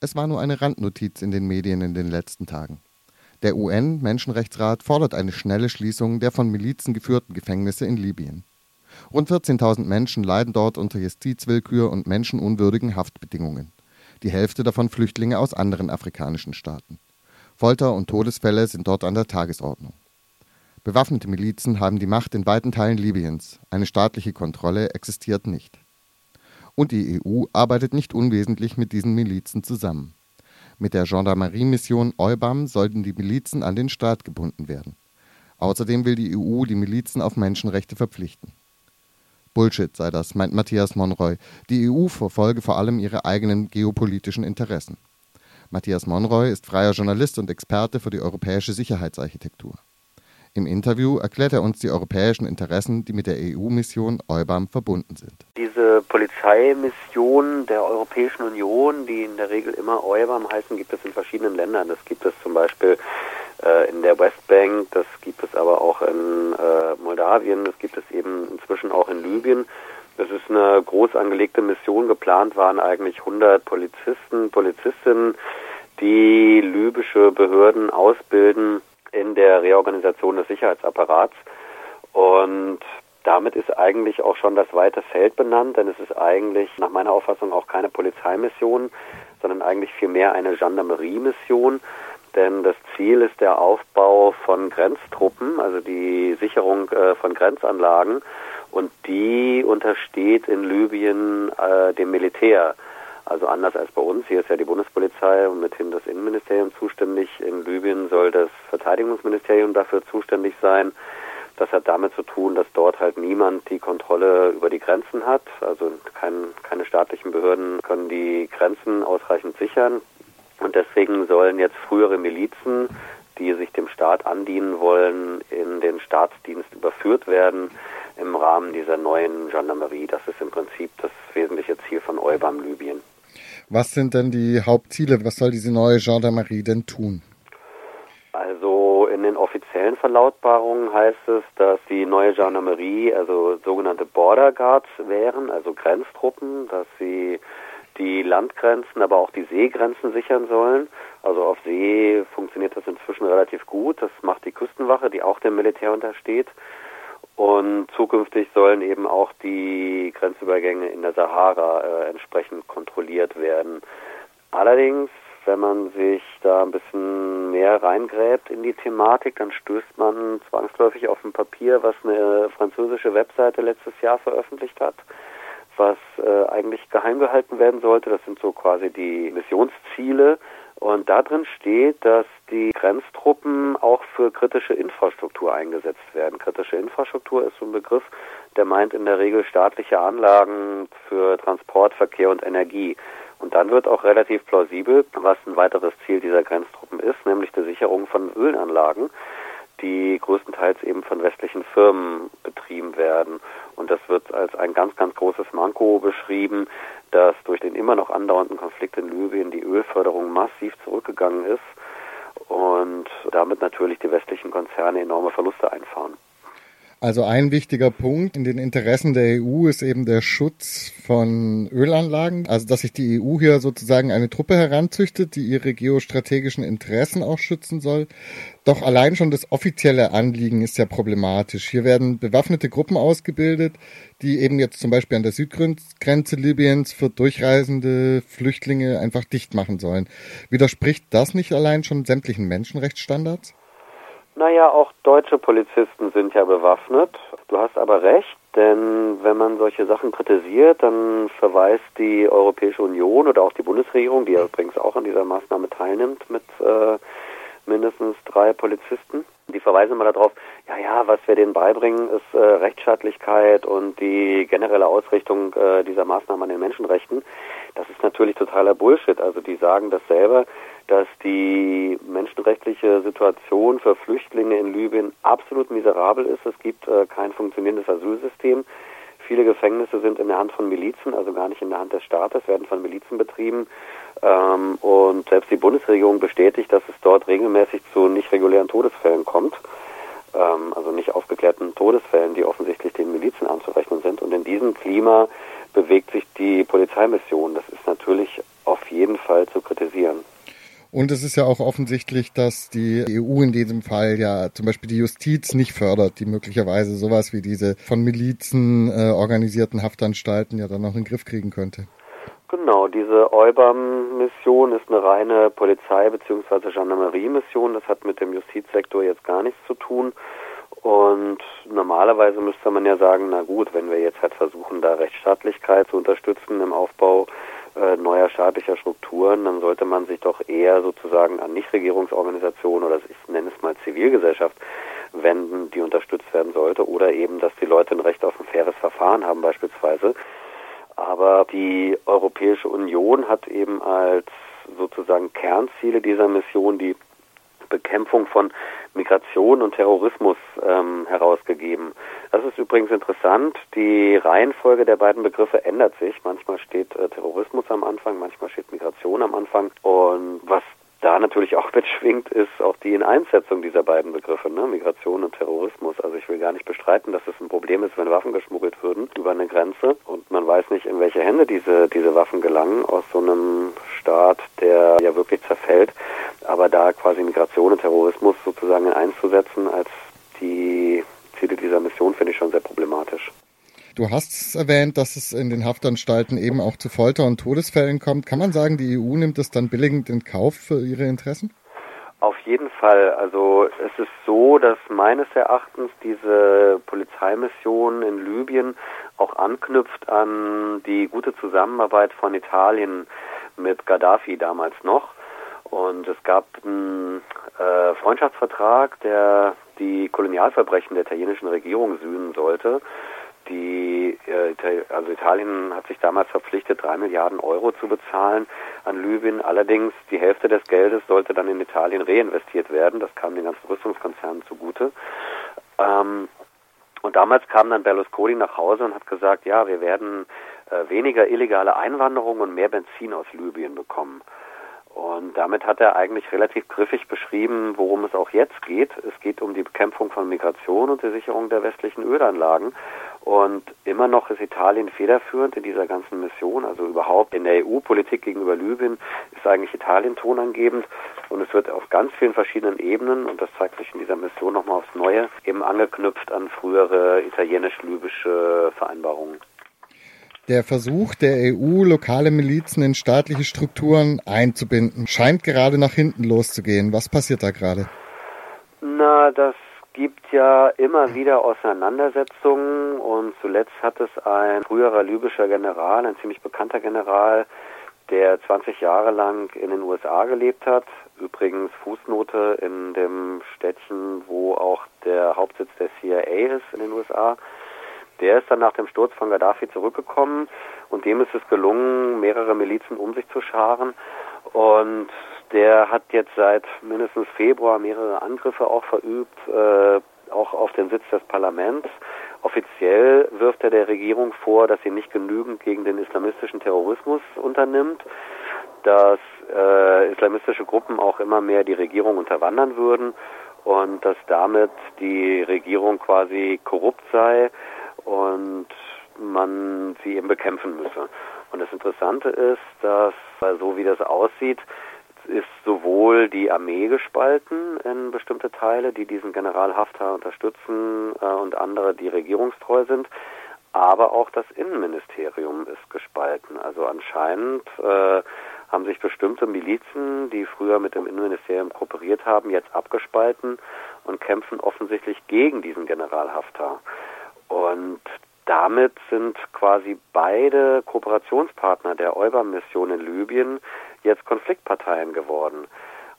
Es war nur eine Randnotiz in den Medien in den letzten Tagen. Der UN-Menschenrechtsrat fordert eine schnelle Schließung der von Milizen geführten Gefängnisse in Libyen. Rund 14.000 Menschen leiden dort unter Justizwillkür und menschenunwürdigen Haftbedingungen. Die Hälfte davon Flüchtlinge aus anderen afrikanischen Staaten. Folter und Todesfälle sind dort an der Tagesordnung. Bewaffnete Milizen haben die Macht in weiten Teilen Libyens. Eine staatliche Kontrolle existiert nicht. Und die EU arbeitet nicht unwesentlich mit diesen Milizen zusammen. Mit der Gendarmerie-Mission EUBAM sollten die Milizen an den Staat gebunden werden. Außerdem will die EU die Milizen auf Menschenrechte verpflichten. Bullshit sei das, meint Matthias Monroy. Die EU verfolge vor allem ihre eigenen geopolitischen Interessen. Matthias Monroy ist freier Journalist und Experte für die europäische Sicherheitsarchitektur. Im Interview erklärt er uns die europäischen Interessen, die mit der EU-Mission EUBAM verbunden sind. Diese Polizeimission der Europäischen Union, die in der Regel immer EUBAM heißen, gibt es in verschiedenen Ländern. Das gibt es zum Beispiel äh, in der Westbank, das gibt es aber auch in äh, Moldawien, das gibt es eben inzwischen auch in Libyen. Das ist eine groß angelegte Mission. Geplant waren eigentlich 100 Polizisten, Polizistinnen, die libysche Behörden ausbilden in der Reorganisation des Sicherheitsapparats. Und damit ist eigentlich auch schon das weite Feld benannt, denn es ist eigentlich nach meiner Auffassung auch keine Polizeimission, sondern eigentlich vielmehr eine Gendarmerie-Mission. Denn das Ziel ist der Aufbau von Grenztruppen, also die Sicherung äh, von Grenzanlagen. Und die untersteht in Libyen äh, dem Militär. Also anders als bei uns, hier ist ja die Bundespolizei und mithin das Innenministerium zuständig. In Libyen soll das Verteidigungsministerium dafür zuständig sein. Das hat damit zu tun, dass dort halt niemand die Kontrolle über die Grenzen hat. Also kein, keine staatlichen Behörden können die Grenzen ausreichend sichern. Und deswegen sollen jetzt frühere Milizen, die sich dem Staat andienen wollen, in den Staatsdienst überführt werden im Rahmen dieser neuen Gendarmerie. Das ist im Prinzip das wesentliche Ziel von EUBAM Libyen. Was sind denn die Hauptziele? Was soll diese neue Gendarmerie denn tun? Also in den offiziellen Verlautbarungen heißt es, dass die neue Gendarmerie, also sogenannte Border Guards wären, also Grenztruppen, dass sie die Landgrenzen, aber auch die Seegrenzen sichern sollen. Also auf See funktioniert das inzwischen relativ gut. Das macht die Küstenwache, die auch dem Militär untersteht. Und zukünftig sollen eben auch die Grenzübergänge in der Sahara äh, entsprechend kontrolliert werden. Allerdings, wenn man sich da ein bisschen mehr reingräbt in die Thematik, dann stößt man zwangsläufig auf ein Papier, was eine französische Webseite letztes Jahr veröffentlicht hat, was äh, eigentlich geheim gehalten werden sollte. Das sind so quasi die Missionsziele und da drin steht, dass die Grenztruppen auch für kritische Infrastruktur eingesetzt werden. Kritische Infrastruktur ist so ein Begriff, der meint in der Regel staatliche Anlagen für Transport, Verkehr und Energie. Und dann wird auch relativ plausibel, was ein weiteres Ziel dieser Grenztruppen ist, nämlich die Sicherung von Ölanlagen, die größtenteils eben von westlichen Firmen betrieben werden. Und das wird als ein ganz, ganz großes Manko beschrieben, dass durch den immer noch andauernden Konflikt in Libyen die Ölförderung massiv zurückgegangen ist und damit natürlich die westlichen Konzerne enorme Verluste einfahren. Also ein wichtiger Punkt in den Interessen der EU ist eben der Schutz von Ölanlagen. Also dass sich die EU hier sozusagen eine Truppe heranzüchtet, die ihre geostrategischen Interessen auch schützen soll. Doch allein schon das offizielle Anliegen ist ja problematisch. Hier werden bewaffnete Gruppen ausgebildet, die eben jetzt zum Beispiel an der Südgrenze Libyens für durchreisende Flüchtlinge einfach dicht machen sollen. Widerspricht das nicht allein schon sämtlichen Menschenrechtsstandards? Naja, auch deutsche Polizisten sind ja bewaffnet. Du hast aber recht, denn wenn man solche Sachen kritisiert, dann verweist die Europäische Union oder auch die Bundesregierung, die ja übrigens auch an dieser Maßnahme teilnimmt mit äh, mindestens drei Polizisten, die verweisen immer darauf, ja, ja, was wir denen beibringen, ist äh, Rechtsstaatlichkeit und die generelle Ausrichtung äh, dieser Maßnahmen an den Menschenrechten. Das ist natürlich totaler Bullshit. Also die sagen das selber, dass die menschenrechtliche Situation für Flüchtlinge in Libyen absolut miserabel ist. Es gibt äh, kein funktionierendes Asylsystem. Viele Gefängnisse sind in der Hand von Milizen, also gar nicht in der Hand des Staates, werden von Milizen betrieben. Ähm, und selbst die Bundesregierung bestätigt, dass es dort regelmäßig zu nicht regulären Todesfällen kommt. Ähm, also nicht aufgeklärten Todesfällen, die offensichtlich den Milizen anzurechnen sind. Und in diesem Klima bewegt sich die Polizeimission. Das ist natürlich auf jeden Fall zu kritisieren. Und es ist ja auch offensichtlich, dass die EU in diesem Fall ja zum Beispiel die Justiz nicht fördert, die möglicherweise sowas wie diese von Milizen äh, organisierten Haftanstalten ja dann noch in den Griff kriegen könnte. Genau, diese EUBAM-Mission ist eine reine Polizei- bzw. Gendarmerie-Mission. Das hat mit dem Justizsektor jetzt gar nichts zu tun. Und normalerweise müsste man ja sagen, na gut, wenn wir jetzt halt versuchen, da Rechtsstaatlichkeit zu unterstützen im Aufbau äh, neuer staatlicher Strukturen, dann sollte man sich doch eher sozusagen an Nichtregierungsorganisationen oder ich nenne es mal Zivilgesellschaft wenden, die unterstützt werden sollte, oder eben, dass die Leute ein Recht auf ein faires Verfahren haben beispielsweise. Aber die Europäische Union hat eben als sozusagen Kernziele dieser Mission die Bekämpfung von Migration und Terrorismus ähm, herausgegeben. Das ist übrigens interessant. Die Reihenfolge der beiden Begriffe ändert sich. Manchmal steht äh, Terrorismus am Anfang, manchmal steht Migration am Anfang. Und was da natürlich auch mitschwingt, ist auch die Ineinsetzung dieser beiden Begriffe, ne? Migration und Terrorismus. Also ich will gar nicht bestreiten, dass es ein Problem ist, wenn Waffen geschmuggelt würden über eine Grenze und man weiß nicht, in welche Hände diese, diese Waffen gelangen aus so einem Staat, der ja wirklich zerfällt. Aber da quasi Migration und Terrorismus sozusagen in einzusetzen als die Ziele dieser Mission finde ich schon sehr problematisch. Du hast erwähnt, dass es in den Haftanstalten eben auch zu Folter und Todesfällen kommt. Kann man sagen, die EU nimmt es dann billigend in Kauf für ihre Interessen? Auf jeden Fall. Also es ist so, dass meines Erachtens diese Polizeimission in Libyen auch anknüpft an die gute Zusammenarbeit von Italien mit Gaddafi damals noch. Und es gab einen äh, Freundschaftsvertrag, der die Kolonialverbrechen der italienischen Regierung sühnen sollte die, äh, also Italien hat sich damals verpflichtet, drei Milliarden Euro zu bezahlen an Libyen. Allerdings die Hälfte des Geldes sollte dann in Italien reinvestiert werden. Das kam den ganzen Rüstungskonzernen zugute. Ähm, und damals kam dann Berlusconi nach Hause und hat gesagt, ja, wir werden äh, weniger illegale Einwanderung und mehr Benzin aus Libyen bekommen. Und damit hat er eigentlich relativ griffig beschrieben, worum es auch jetzt geht. Es geht um die Bekämpfung von Migration und die Sicherung der westlichen Ölanlagen. Und immer noch ist Italien federführend in dieser ganzen Mission. Also überhaupt in der EU-Politik gegenüber Libyen ist eigentlich Italien tonangebend. Und es wird auf ganz vielen verschiedenen Ebenen, und das zeigt sich in dieser Mission nochmal aufs Neue, eben angeknüpft an frühere italienisch-libysche Vereinbarungen. Der Versuch der EU, lokale Milizen in staatliche Strukturen einzubinden, scheint gerade nach hinten loszugehen. Was passiert da gerade? Na, das gibt ja immer wieder Auseinandersetzungen und zuletzt hat es ein früherer libyscher General, ein ziemlich bekannter General, der 20 Jahre lang in den USA gelebt hat. Übrigens Fußnote in dem Städtchen, wo auch der Hauptsitz der CIA ist in den USA. Der ist dann nach dem Sturz von Gaddafi zurückgekommen und dem ist es gelungen, mehrere Milizen um sich zu scharen. Und der hat jetzt seit mindestens Februar mehrere Angriffe auch verübt, äh, auch auf den Sitz des Parlaments. Offiziell wirft er der Regierung vor, dass sie nicht genügend gegen den islamistischen Terrorismus unternimmt, dass äh, islamistische Gruppen auch immer mehr die Regierung unterwandern würden und dass damit die Regierung quasi korrupt sei und man sie eben bekämpfen müsse. Und das Interessante ist, dass so wie das aussieht, ist sowohl die Armee gespalten in bestimmte Teile, die diesen General Haftar unterstützen äh, und andere, die regierungstreu sind, aber auch das Innenministerium ist gespalten. Also anscheinend äh, haben sich bestimmte Milizen, die früher mit dem Innenministerium kooperiert haben, jetzt abgespalten und kämpfen offensichtlich gegen diesen General Haftar. Und damit sind quasi beide Kooperationspartner der EUBAM-Mission in Libyen jetzt Konfliktparteien geworden.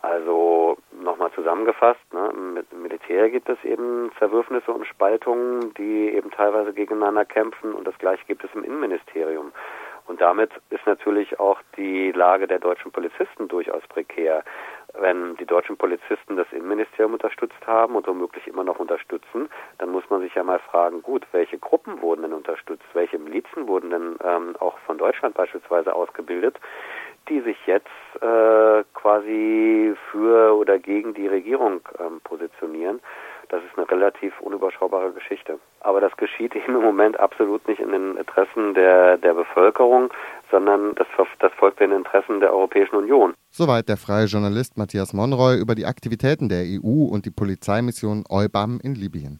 Also nochmal zusammengefasst, ne, mit dem Militär gibt es eben Zerwürfnisse und Spaltungen, die eben teilweise gegeneinander kämpfen und das gleiche gibt es im Innenministerium. Und damit ist natürlich auch die Lage der deutschen Polizisten durchaus prekär. Wenn die deutschen Polizisten das Innenministerium unterstützt haben und womöglich immer noch unterstützen, dann muss man sich ja mal fragen, gut, welche Gruppen wurden denn unterstützt, welche Milizen wurden denn ähm, auch von Deutschland beispielsweise ausgebildet, die sich jetzt äh, quasi für oder gegen die Regierung ähm, positionieren. Das ist eine relativ unüberschaubare Geschichte. Aber das geschieht eben im Moment absolut nicht in den Interessen der, der Bevölkerung, sondern das, das folgt den Interessen der Europäischen Union. Soweit der freie Journalist Matthias Monroy über die Aktivitäten der EU und die Polizeimission EUBAM in Libyen.